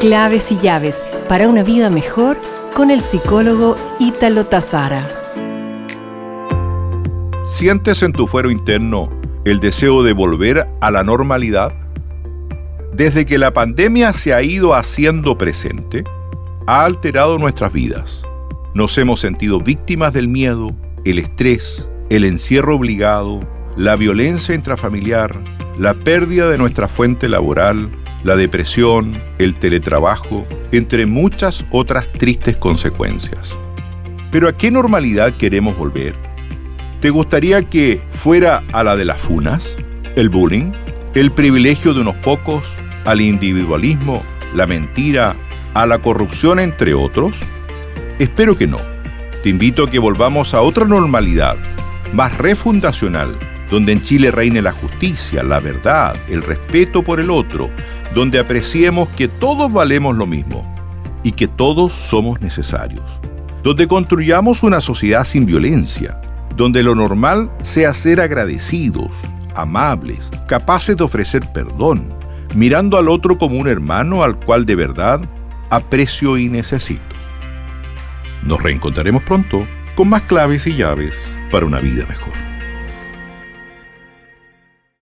Claves y llaves para una vida mejor con el psicólogo Ítalo Tazara. ¿Sientes en tu fuero interno el deseo de volver a la normalidad? Desde que la pandemia se ha ido haciendo presente, ha alterado nuestras vidas. Nos hemos sentido víctimas del miedo, el estrés, el encierro obligado, la violencia intrafamiliar, la pérdida de nuestra fuente laboral, la depresión, el teletrabajo, entre muchas otras tristes consecuencias. Pero ¿a qué normalidad queremos volver? ¿Te gustaría que fuera a la de las funas, el bullying, el privilegio de unos pocos, al individualismo, la mentira, a la corrupción, entre otros? Espero que no. Te invito a que volvamos a otra normalidad, más refundacional, donde en Chile reine la justicia, la verdad, el respeto por el otro, donde apreciemos que todos valemos lo mismo y que todos somos necesarios, donde construyamos una sociedad sin violencia, donde lo normal sea ser agradecidos, amables, capaces de ofrecer perdón, mirando al otro como un hermano al cual de verdad aprecio y necesito. Nos reencontraremos pronto con más claves y llaves para una vida mejor.